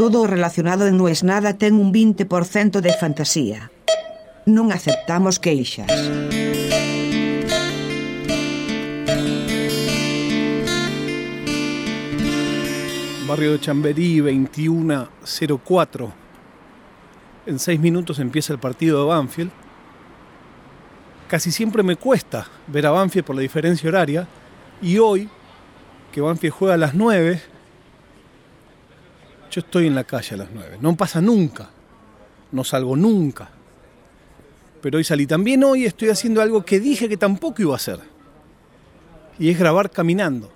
Todo relacionado en No es nada ten un 20% de fantasía. Non aceptamos queixas. Barrio de Chamberí, 21.04. En seis minutos empieza el partido de Banfield. Casi siempre me cuesta ver a Banfield por la diferencia horaria. Y hoy, que Banfield juega a las 9, yo estoy en la calle a las 9. No pasa nunca. No salgo nunca. Pero hoy salí. También hoy estoy haciendo algo que dije que tampoco iba a hacer. Y es grabar caminando.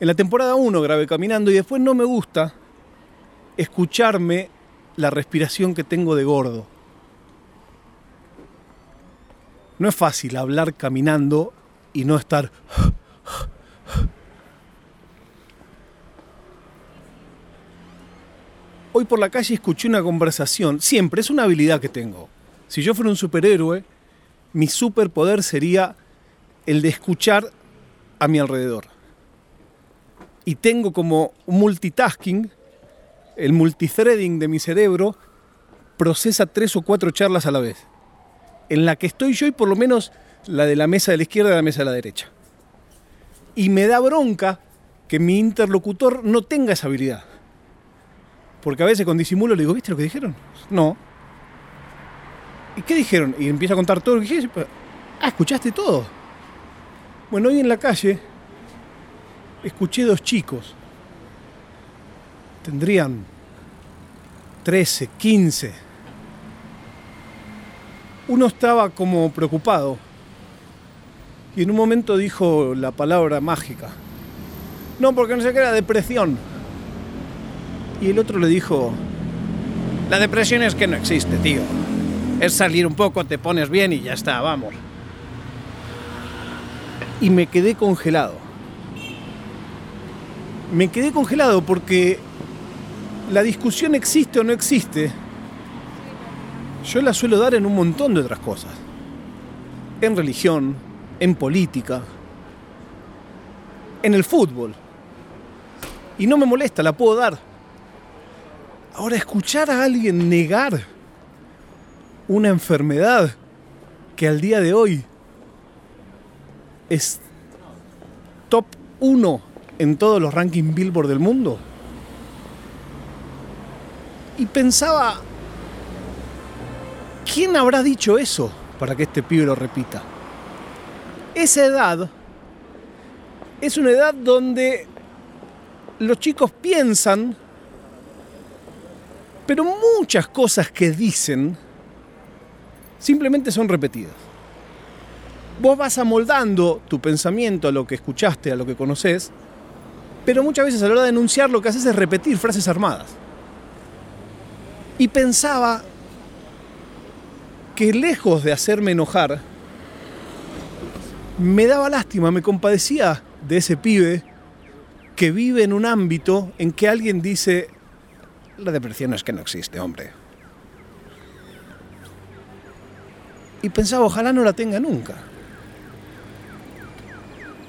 En la temporada 1 grabé caminando y después no me gusta escucharme la respiración que tengo de gordo. No es fácil hablar caminando y no estar... Hoy por la calle escuché una conversación, siempre es una habilidad que tengo. Si yo fuera un superhéroe, mi superpoder sería el de escuchar a mi alrededor y tengo como multitasking, el multithreading de mi cerebro procesa tres o cuatro charlas a la vez. En la que estoy yo y por lo menos la de la mesa de la izquierda y la mesa de la derecha. Y me da bronca que mi interlocutor no tenga esa habilidad. Porque a veces con disimulo le digo, ¿viste lo que dijeron? No. ¿Y qué dijeron? Y empiezo a contar todo lo que dije. Ah, ¿escuchaste todo? Bueno, hoy en la calle escuché dos chicos. Tendrían 13, 15. Uno estaba como preocupado y en un momento dijo la palabra mágica. No, porque no sé qué era depresión. Y el otro le dijo, la depresión es que no existe, tío. Es salir un poco, te pones bien y ya está, vamos. Y me quedé congelado me quedé congelado porque la discusión existe o no existe, yo la suelo dar en un montón de otras cosas. En religión, en política, en el fútbol. Y no me molesta, la puedo dar. Ahora, escuchar a alguien negar una enfermedad que al día de hoy es top 1 en todos los rankings Billboard del mundo. Y pensaba, ¿quién habrá dicho eso para que este pibe lo repita? Esa edad es una edad donde los chicos piensan, pero muchas cosas que dicen simplemente son repetidas. Vos vas amoldando tu pensamiento a lo que escuchaste, a lo que conoces, pero muchas veces a la hora de enunciar lo que haces es repetir frases armadas. Y pensaba que lejos de hacerme enojar, me daba lástima, me compadecía de ese pibe que vive en un ámbito en que alguien dice, la depresión es que no existe, hombre. Y pensaba, ojalá no la tenga nunca.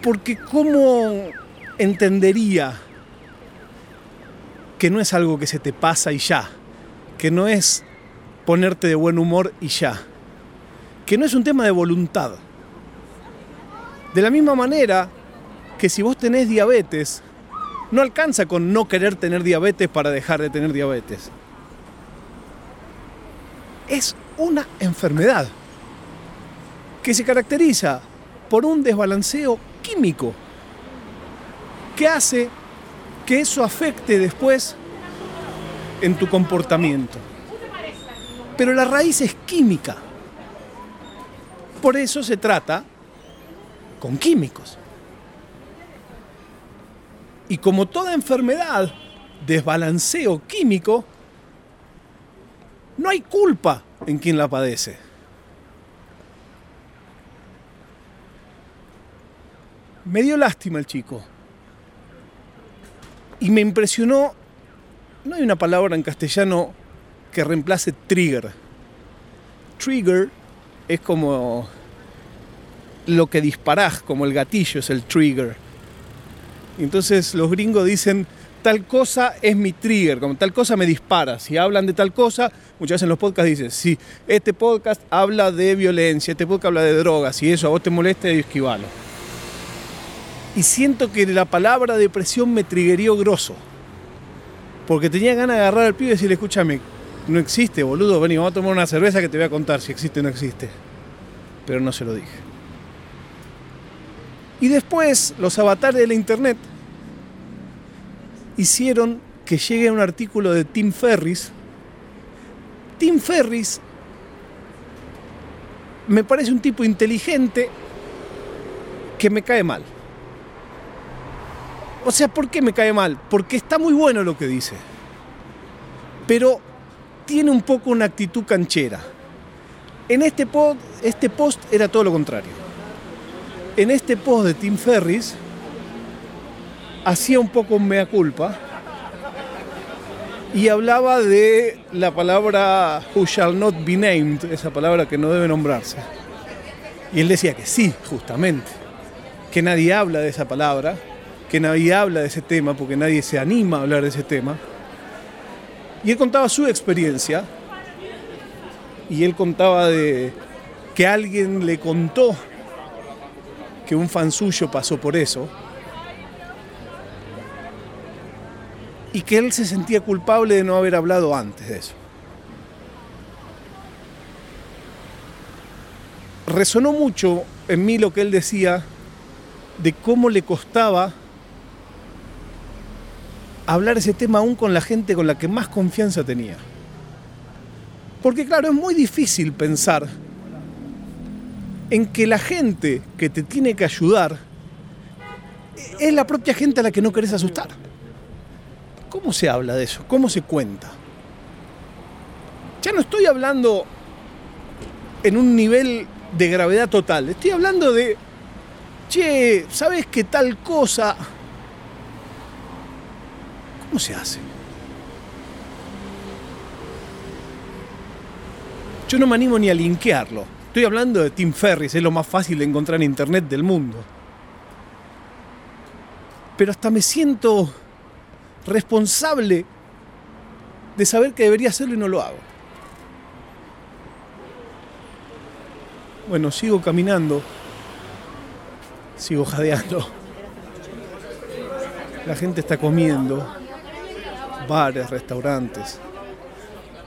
Porque cómo entendería que no es algo que se te pasa y ya, que no es ponerte de buen humor y ya, que no es un tema de voluntad. De la misma manera que si vos tenés diabetes, no alcanza con no querer tener diabetes para dejar de tener diabetes. Es una enfermedad que se caracteriza por un desbalanceo químico ¿Qué hace que eso afecte después en tu comportamiento. Pero la raíz es química. Por eso se trata con químicos. Y como toda enfermedad, desbalanceo químico, no hay culpa en quien la padece. Me dio lástima el chico. Y me impresionó, no hay una palabra en castellano que reemplace trigger. Trigger es como lo que disparás, como el gatillo es el trigger. Entonces los gringos dicen, tal cosa es mi trigger, como tal cosa me dispara. Si hablan de tal cosa, muchas veces en los podcasts dicen, si este podcast habla de violencia, este podcast habla de drogas, si eso a vos te molesta, esquivalo. Y siento que la palabra depresión me triggerió grosso. Porque tenía ganas de agarrar al pibe y decirle, escúchame, no existe, boludo, vení, vamos a tomar una cerveza que te voy a contar si existe o no existe. Pero no se lo dije. Y después los avatares de la internet hicieron que llegue un artículo de Tim Ferris. Tim Ferris me parece un tipo inteligente que me cae mal. O sea, ¿por qué me cae mal? Porque está muy bueno lo que dice. Pero tiene un poco una actitud canchera. En este, este post era todo lo contrario. En este post de Tim Ferris hacía un poco un mea culpa y hablaba de la palabra who shall not be named, esa palabra que no debe nombrarse. Y él decía que sí, justamente, que nadie habla de esa palabra, que nadie habla de ese tema, porque nadie se anima a hablar de ese tema. Y él contaba su experiencia, y él contaba de que alguien le contó que un fan suyo pasó por eso, y que él se sentía culpable de no haber hablado antes de eso. Resonó mucho en mí lo que él decía de cómo le costaba hablar ese tema aún con la gente con la que más confianza tenía. Porque claro, es muy difícil pensar en que la gente que te tiene que ayudar es la propia gente a la que no querés asustar. ¿Cómo se habla de eso? ¿Cómo se cuenta? Ya no estoy hablando en un nivel de gravedad total. Estoy hablando de, che, ¿sabes qué tal cosa? ¿Cómo se hace? Yo no me animo ni a linkearlo. Estoy hablando de Tim Ferris, es lo más fácil de encontrar en internet del mundo. Pero hasta me siento responsable de saber que debería hacerlo y no lo hago. Bueno, sigo caminando, sigo jadeando. La gente está comiendo, bares, restaurantes.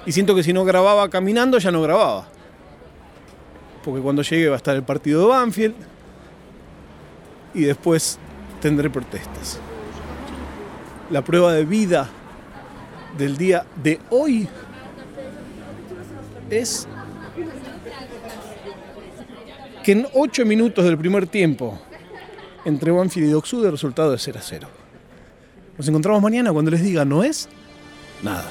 Y siento que si no grababa caminando, ya no grababa. Porque cuando llegue va a estar el partido de Banfield y después tendré protestas la prueba de vida del día de hoy es que en 8 minutos del primer tiempo entre Banfield y Doxud el resultado es 0 a 0. Nos encontramos mañana cuando les diga no es nada.